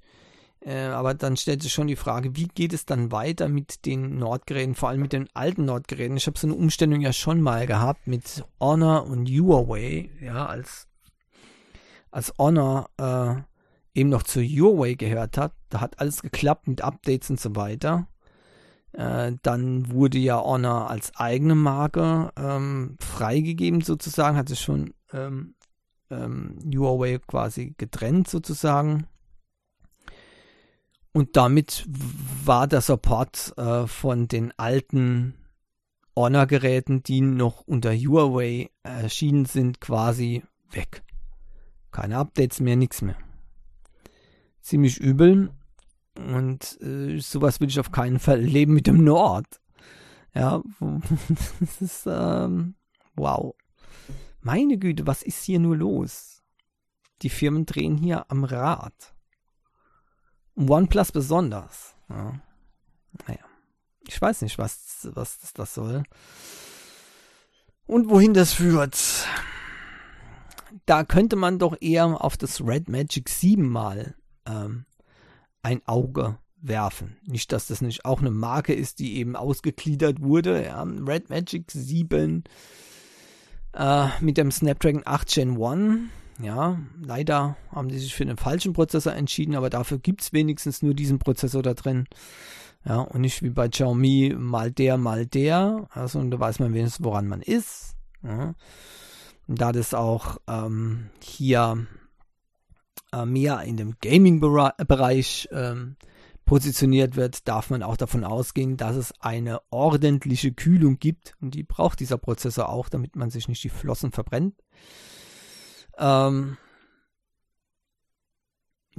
[SPEAKER 1] Äh, aber dann stellt sich schon die Frage, wie geht es dann weiter mit den Nordgeräten, vor allem mit den alten Nordgeräten. Ich habe so eine Umstellung ja schon mal gehabt mit Honor und Huawei, ja, als, als Honor äh, eben noch zu Huawei gehört hat. Da hat alles geklappt mit Updates und so weiter. Äh, dann wurde ja Honor als eigene Marke ähm, freigegeben sozusagen, hat sich schon ähm, ähm, Huawei quasi getrennt sozusagen. Und damit war der Support äh, von den alten Honor-Geräten, die noch unter Huawei erschienen sind, quasi weg. Keine Updates mehr, nichts mehr. Ziemlich übel. Und äh, sowas will ich auf keinen Fall leben mit dem Nord. Ja, das ist, ähm, wow. Meine Güte, was ist hier nur los? Die Firmen drehen hier am Rad. OnePlus besonders. Ja. Naja. Ich weiß nicht, was, was das, soll. Und wohin das führt. Da könnte man doch eher auf das Red Magic 7 mal ähm, ein Auge werfen. Nicht, dass das nicht auch eine Marke ist, die eben ausgegliedert wurde. Ja. Red Magic 7 äh, mit dem Snapdragon 8 Gen 1. Ja, leider haben die sich für den falschen Prozessor entschieden, aber dafür gibt es wenigstens nur diesen Prozessor da drin. Ja, und nicht wie bei Xiaomi mal der, mal der. Also, und da weiß man wenigstens, woran man ist. Ja. Da das auch ähm, hier äh, mehr in dem Gaming-Bereich ähm, positioniert wird, darf man auch davon ausgehen, dass es eine ordentliche Kühlung gibt. Und die braucht dieser Prozessor auch, damit man sich nicht die Flossen verbrennt. Ähm,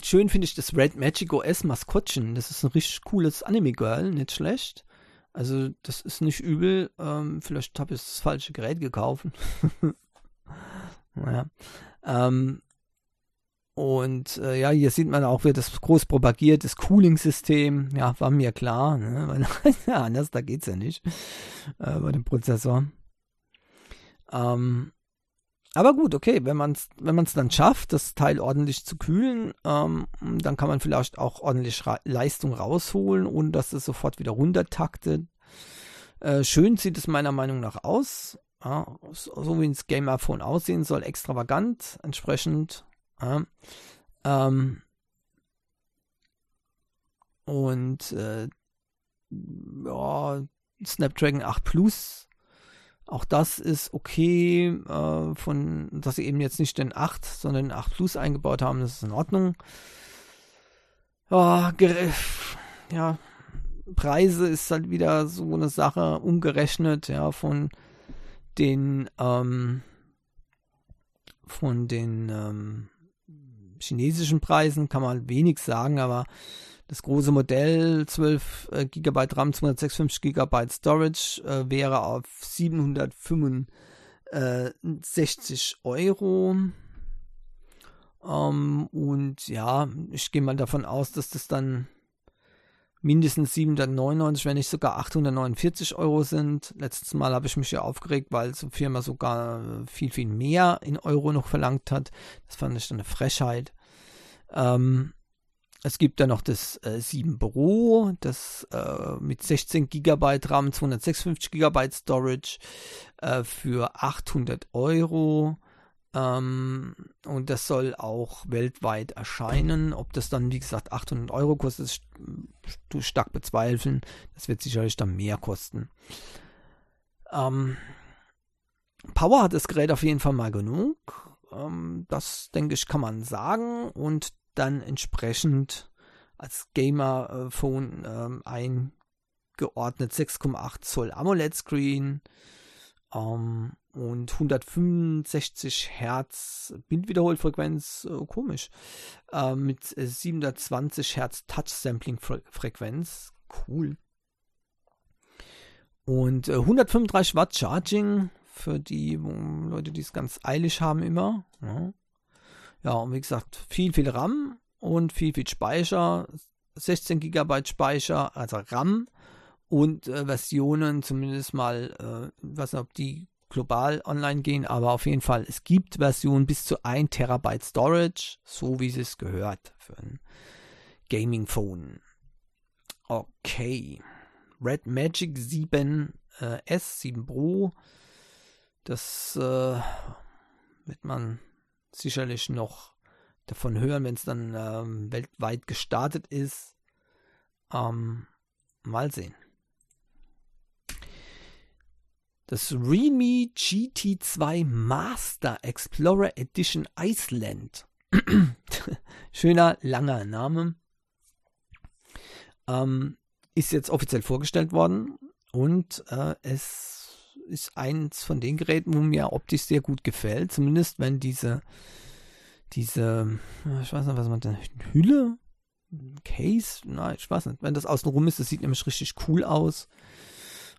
[SPEAKER 1] schön finde ich das Red Magic OS Maskottchen. Das ist ein richtig cooles Anime-Girl, nicht schlecht. Also, das ist nicht übel. Ähm, vielleicht habe ich das falsche Gerät gekauft. naja. Ähm, und äh, ja, hier sieht man auch, wird das groß propagiert, das Cooling-System. Ja, war mir klar. Ne? Ja, anders, da geht's ja nicht äh, bei dem Prozessor. Ähm, aber gut, okay, wenn man es wenn man's dann schafft, das Teil ordentlich zu kühlen, ähm, dann kann man vielleicht auch ordentlich Ra Leistung rausholen, ohne dass es sofort wieder runtertaktet. Äh, schön sieht es meiner Meinung nach aus. Ja, so wie das Gamer-Phone aussehen soll, extravagant, entsprechend ja. Ähm, und äh, ja, Snapdragon 8 Plus, auch das ist okay, äh, von, dass sie eben jetzt nicht den 8, sondern den 8 Plus eingebaut haben, das ist in Ordnung. Ja, ja, Preise ist halt wieder so eine Sache umgerechnet, ja, von den, ähm, von den, ähm, chinesischen Preisen kann man wenig sagen, aber das große Modell 12 äh, GB RAM, 256 GB Storage äh, wäre auf 765 Euro. Ähm, und ja, ich gehe mal davon aus, dass das dann mindestens 799, wenn nicht sogar 849 Euro sind. Letztes Mal habe ich mich ja aufgeregt, weil die Firma sogar viel, viel mehr in Euro noch verlangt hat. Das fand ich dann eine Frechheit. Ähm, es gibt dann noch das äh, 7 Pro, das äh, mit 16 GB RAM, 256 GB Storage äh, für 800 Euro. Ähm, und das soll auch weltweit erscheinen. Ob das dann, wie gesagt, 800 Euro kostet, ist stark bezweifeln. Das wird sicherlich dann mehr kosten. Ähm, Power hat das Gerät auf jeden Fall mal genug. Ähm, das, denke ich, kann man sagen. Und dann entsprechend als Gamer-Phone ähm, eingeordnet 6,8 Zoll AMOLED-Screen ähm, und 165 Hertz Bildwiederholfrequenz, äh, komisch, äh, mit 720 Hertz Touch-Sampling-Frequenz, cool. Und äh, 135 Watt Charging für die Leute, die es ganz eilig haben immer. Ja. ja, und wie gesagt, viel, viel RAM und viel, viel Speicher. 16 GB Speicher, also RAM und äh, Versionen, zumindest mal, äh, nicht, ob die global online gehen, aber auf jeden Fall, es gibt Versionen bis zu 1 Terabyte Storage, so wie es gehört für ein Gaming Phone. Okay. Red Magic 7 äh, S, 7 Pro. Das äh, wird man sicherlich noch davon hören, wenn es dann ähm, weltweit gestartet ist. Ähm, mal sehen. Das Realme GT2 Master Explorer Edition Iceland. Schöner, langer Name. Ähm, ist jetzt offiziell vorgestellt worden und äh, es ist eins von den Geräten, wo mir optisch sehr gut gefällt. Zumindest wenn diese, diese, ich weiß nicht, was man da, Hülle, Case, nein, ich weiß nicht. Wenn das außenrum ist, das sieht nämlich richtig cool aus.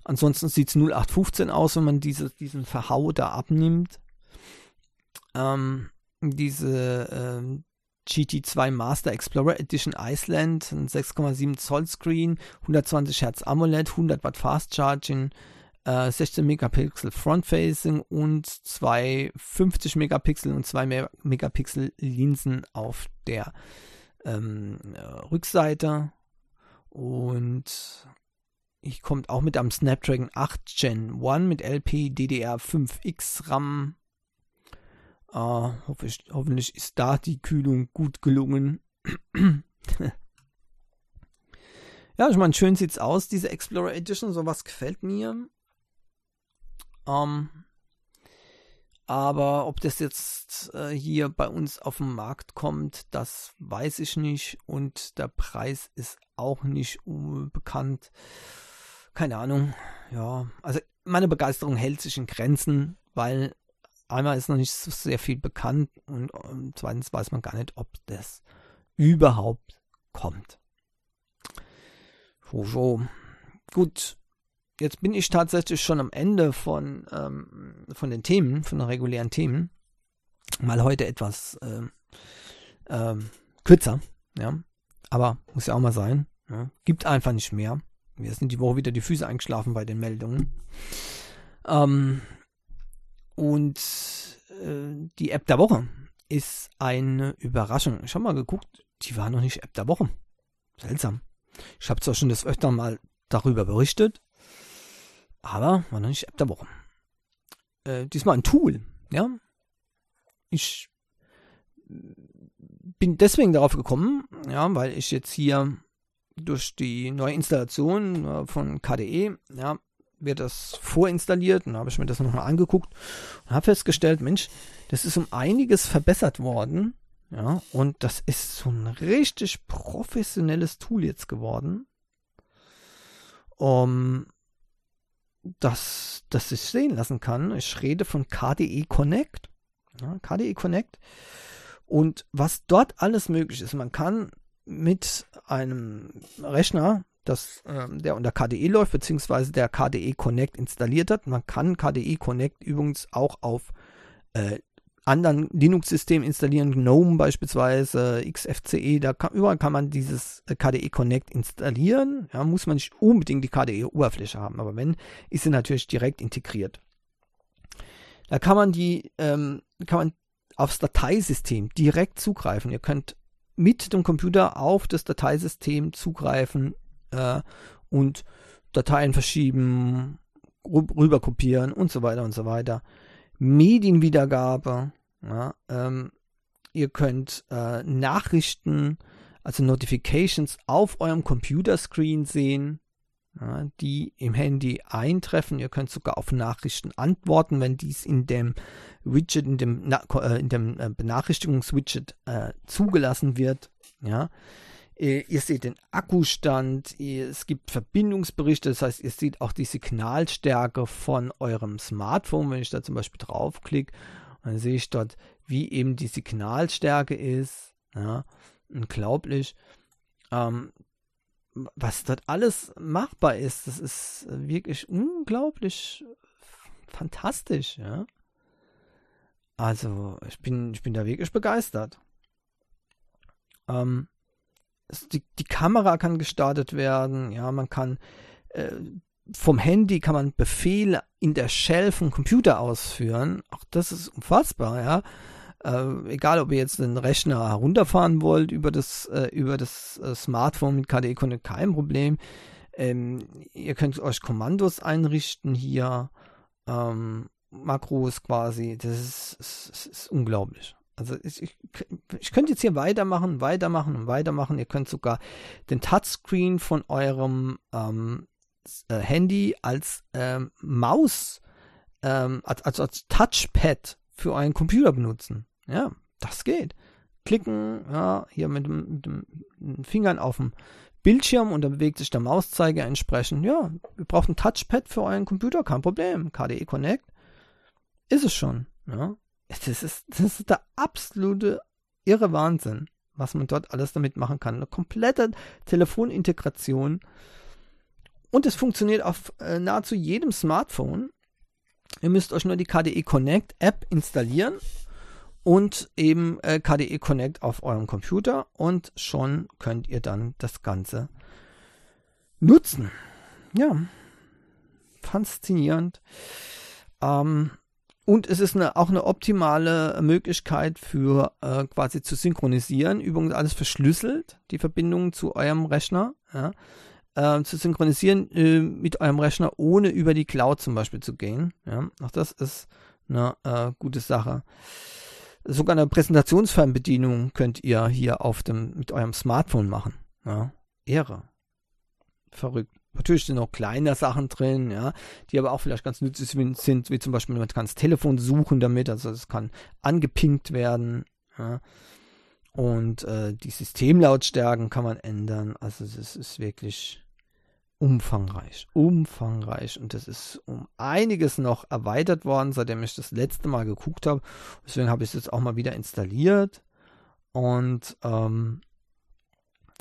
[SPEAKER 1] Ansonsten sieht es 0815 aus, wenn man diese, diesen Verhau da abnimmt. Ähm, diese ähm, GT2 Master Explorer Edition Iceland, ein 6,7 Zoll Screen, 120 Hertz AMOLED, 100 Watt Fast Charging, äh, 16 Megapixel Front Facing und zwei 50 Megapixel und 2 Megapixel Linsen auf der ähm, äh, Rückseite. Und ich kommt auch mit einem Snapdragon 8 Gen 1 mit LP DDR5X RAM äh, hoffe ich, hoffentlich ist da die Kühlung gut gelungen. ja, ich meine, schön sieht's aus, diese Explorer Edition. Sowas gefällt mir. Ähm, aber ob das jetzt äh, hier bei uns auf den Markt kommt, das weiß ich nicht. Und der Preis ist auch nicht bekannt. Keine Ahnung. Ja, also meine Begeisterung hält sich in Grenzen, weil einmal ist noch nicht so sehr viel bekannt und, und zweitens weiß man gar nicht, ob das überhaupt kommt. So, so. Gut, jetzt bin ich tatsächlich schon am Ende von, ähm, von den Themen, von den regulären Themen. Mal heute etwas ähm, ähm, kürzer, ja. Aber muss ja auch mal sein. Ja. Gibt einfach nicht mehr. Mir sind die Woche wieder die Füße eingeschlafen bei den Meldungen. Ähm, und äh, die App der Woche ist eine Überraschung. Ich habe mal geguckt, die war noch nicht App der Woche. Seltsam. Ich habe zwar schon das öfter mal darüber berichtet, aber war noch nicht App der Woche. Äh, diesmal ein Tool, ja. Ich bin deswegen darauf gekommen, ja, weil ich jetzt hier durch die neue Installation äh, von KDE, ja, wird das vorinstalliert und habe ich mir das nochmal angeguckt und habe festgestellt, Mensch, das ist um einiges verbessert worden. Ja, und das ist so ein richtig professionelles Tool jetzt geworden. Um, das, das sich sehen lassen kann. Ich rede von KDE Connect. Ja, KDE Connect. Und was dort alles möglich ist, man kann mit einem Rechner das, ähm, der unter KDE läuft, beziehungsweise der KDE Connect installiert hat. Man kann KDE Connect übrigens auch auf äh, anderen Linux-Systemen installieren, GNOME beispielsweise, XFCE, da kann, überall kann man dieses äh, KDE Connect installieren. Ja, muss man nicht unbedingt die KDE-Oberfläche haben, aber wenn, ist sie natürlich direkt integriert. Da kann man die, ähm, kann man aufs Dateisystem direkt zugreifen. Ihr könnt mit dem Computer auf das Dateisystem zugreifen äh, und Dateien verschieben, rüber kopieren und so weiter und so weiter. Medienwiedergabe. Ja, ähm, ihr könnt äh, Nachrichten, also Notifications auf eurem Computerscreen sehen, die im Handy eintreffen. Ihr könnt sogar auf Nachrichten antworten, wenn dies in dem Widget, in dem, äh, in dem äh, Benachrichtigungswidget äh, zugelassen wird. Ja, äh, ihr seht den Akkustand, es gibt Verbindungsberichte, das heißt, ihr seht auch die Signalstärke von eurem Smartphone. Wenn ich da zum Beispiel draufklicke, dann sehe ich dort, wie eben die Signalstärke ist. Ja, unglaublich. Ähm, was dort alles machbar ist, das ist wirklich unglaublich fantastisch. Ja. Also, ich bin, ich bin da wirklich begeistert. Ähm, die, die Kamera kann gestartet werden, ja, man kann äh, vom Handy kann man Befehle in der Shell vom Computer ausführen. Auch das ist unfassbar, ja. Äh, egal, ob ihr jetzt den Rechner herunterfahren wollt über das, äh, über das äh, Smartphone mit KDE Connect, kein Problem. Ähm, ihr könnt euch Kommandos einrichten hier, ähm, Makros quasi. Das ist, ist, ist unglaublich. Also ich, ich, ich könnte jetzt hier weitermachen, weitermachen und weitermachen. Ihr könnt sogar den Touchscreen von eurem ähm, äh, Handy als ähm, Maus, ähm, als, also als Touchpad für euren Computer benutzen. Ja, das geht. Klicken, ja, hier mit, mit den Fingern auf dem Bildschirm und dann bewegt sich der Mauszeiger entsprechend. Ja, ihr braucht ein Touchpad für euren Computer, kein Problem. KDE Connect ist es schon. Ja. Das ist, das ist der absolute irre Wahnsinn, was man dort alles damit machen kann. Eine komplette Telefonintegration. Und es funktioniert auf äh, nahezu jedem Smartphone. Ihr müsst euch nur die KDE Connect App installieren und eben äh, KDE Connect auf eurem Computer und schon könnt ihr dann das Ganze nutzen. Ja, faszinierend. Ähm, und es ist eine, auch eine optimale Möglichkeit für äh, quasi zu synchronisieren. Übrigens alles verschlüsselt, die Verbindung zu eurem Rechner. Ja. Äh, zu synchronisieren äh, mit eurem Rechner, ohne über die Cloud zum Beispiel zu gehen. Ja. Auch das ist eine äh, gute Sache. Sogar eine Präsentationsfernbedienung könnt ihr hier auf dem, mit eurem Smartphone machen. Ja. Ehre. Verrückt. Natürlich sind auch kleine Sachen drin, ja, die aber auch vielleicht ganz nützlich sind, wie zum Beispiel, man kann das Telefon suchen damit, also es kann angepinkt werden, ja. Und äh, die Systemlautstärken kann man ändern. Also es ist wirklich umfangreich, umfangreich. Und das ist um einiges noch erweitert worden, seitdem ich das letzte Mal geguckt habe. Deswegen habe ich es jetzt auch mal wieder installiert und ähm,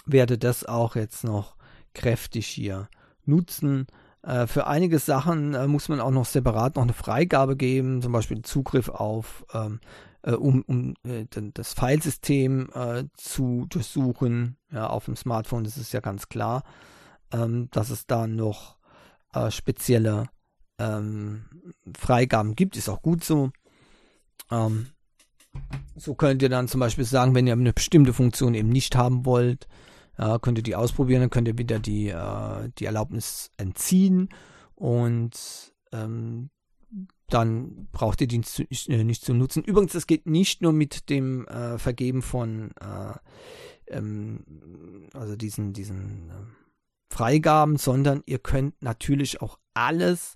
[SPEAKER 1] werde das auch jetzt noch kräftig hier nutzen. Äh, für einige Sachen äh, muss man auch noch separat noch eine Freigabe geben, zum Beispiel Zugriff auf, ähm, äh, um, um äh, das Filesystem äh, zu durchsuchen. Ja, auf dem Smartphone das ist ja ganz klar, ähm, dass es da noch äh, spezielle ähm, Freigaben gibt. Ist auch gut so. Ähm, so könnt ihr dann zum Beispiel sagen, wenn ihr eine bestimmte Funktion eben nicht haben wollt, ja, könnt ihr die ausprobieren, dann könnt ihr wieder die, äh, die Erlaubnis entziehen und ähm, dann braucht ihr die nicht zu, äh, nutzen. Übrigens, es geht nicht nur mit dem äh, Vergeben von äh, ähm, also diesen, diesen äh, Freigaben, sondern ihr könnt natürlich auch alles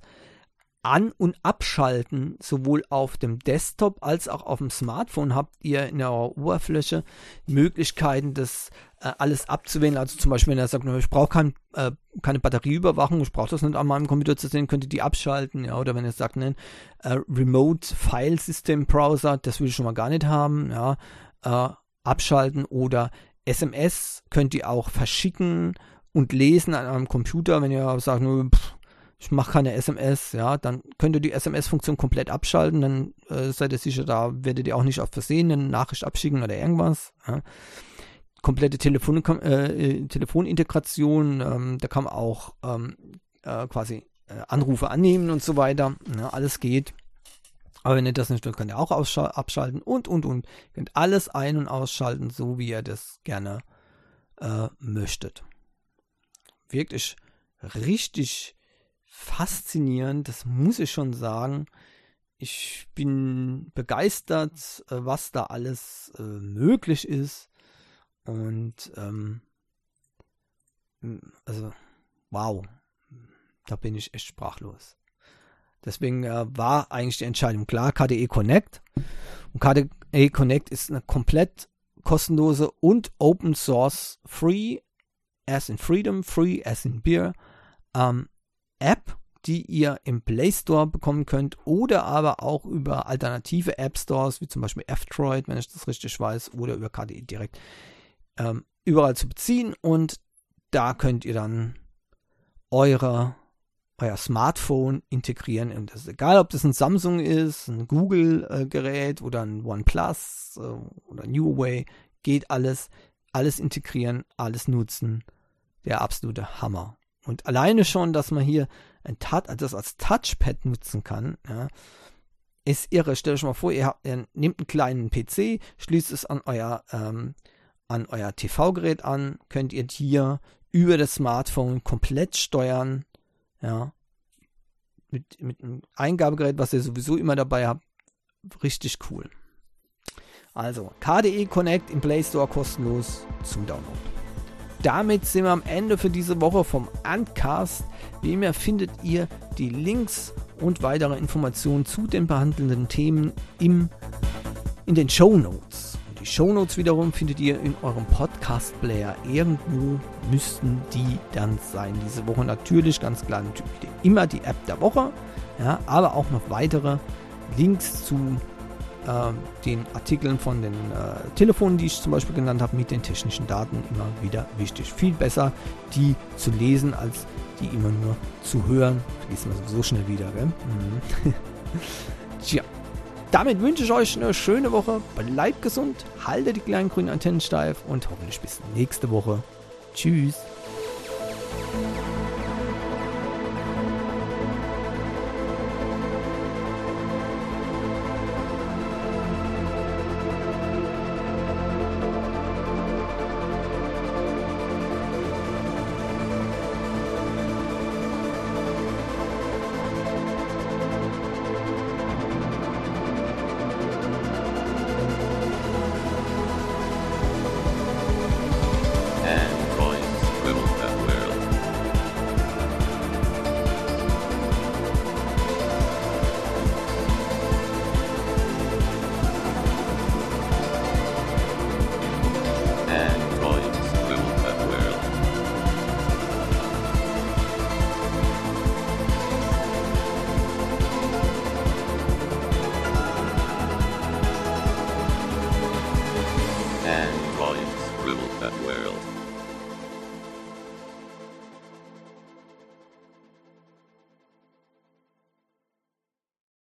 [SPEAKER 1] an- und abschalten, sowohl auf dem Desktop als auch auf dem Smartphone habt ihr in der Oberfläche Möglichkeiten, das äh, alles abzuwählen. Also zum Beispiel, wenn er sagt, ich brauche kein, äh, keine Batterieüberwachung, ich brauche das nicht an meinem Computer zu sehen, könnt ihr die abschalten. Ja, oder wenn er sagt, ne, äh, Remote File System Browser, das will ich schon mal gar nicht haben, ja, äh, abschalten oder SMS könnt ihr auch verschicken und lesen an einem Computer, wenn ihr sagt, pff, ich mache keine SMS, ja, dann könnt ihr die SMS-Funktion komplett abschalten, dann äh, seid ihr sicher, da werdet ihr auch nicht auf Versehen eine Nachricht abschicken oder irgendwas. Ja. Komplette Telefon, äh, Telefonintegration, ähm, da kann man auch ähm, äh, quasi äh, Anrufe annehmen und so weiter. Ja, alles geht. Aber wenn ihr das nicht tut, könnt ihr auch abschalten und, und, und. Ihr könnt alles ein- und ausschalten, so wie ihr das gerne äh, möchtet. Wirklich richtig faszinierend, das muss ich schon sagen. Ich bin begeistert, äh, was da alles äh, möglich ist. Und ähm, also, wow, da bin ich echt sprachlos. Deswegen äh, war eigentlich die Entscheidung klar, KDE Connect. Und KDE Connect ist eine komplett kostenlose und Open Source Free, as in Freedom, Free as in Beer, ähm, App, die ihr im Play Store bekommen könnt oder aber auch über alternative App Stores, wie zum Beispiel F-Droid, wenn ich das richtig weiß, oder über KDE direkt ähm, überall zu beziehen und da könnt ihr dann eure, euer Smartphone integrieren. Und das ist egal, ob das ein Samsung ist, ein Google-Gerät oder ein OnePlus äh, oder ein Huawei, geht alles. Alles integrieren, alles nutzen. Der absolute Hammer. Und alleine schon, dass man hier ein das als Touchpad nutzen kann, ja, ist irre. Stellt euch mal vor, ihr, ihr nehmt einen kleinen PC, schließt es an euer, ähm, euer TV-Gerät an, könnt ihr hier über das Smartphone komplett steuern. Ja. Mit, mit einem Eingabegerät, was ihr sowieso immer dabei habt. Richtig cool. Also, KDE Connect im Play Store kostenlos zum Download. Damit sind wir am Ende für diese Woche vom Uncast. Wie immer findet ihr die Links und weitere Informationen zu den behandelnden Themen im, in den Show Notes. Die Show Notes wiederum findet ihr in eurem Podcast-Player. Irgendwo müssten die dann sein. Diese Woche natürlich ganz klar natürlich immer die App der Woche, ja, aber auch noch weitere Links zu äh, den Artikeln von den äh, Telefonen, die ich zum Beispiel genannt habe, mit den technischen Daten immer wieder wichtig. Viel besser, die zu lesen, als die immer nur zu hören. Vergisst man so schnell wieder, gell? Mhm. Tja. Damit wünsche ich euch eine schöne Woche. Bleibt gesund, haltet die kleinen grünen Antennen steif und hoffentlich bis nächste Woche. Tschüss.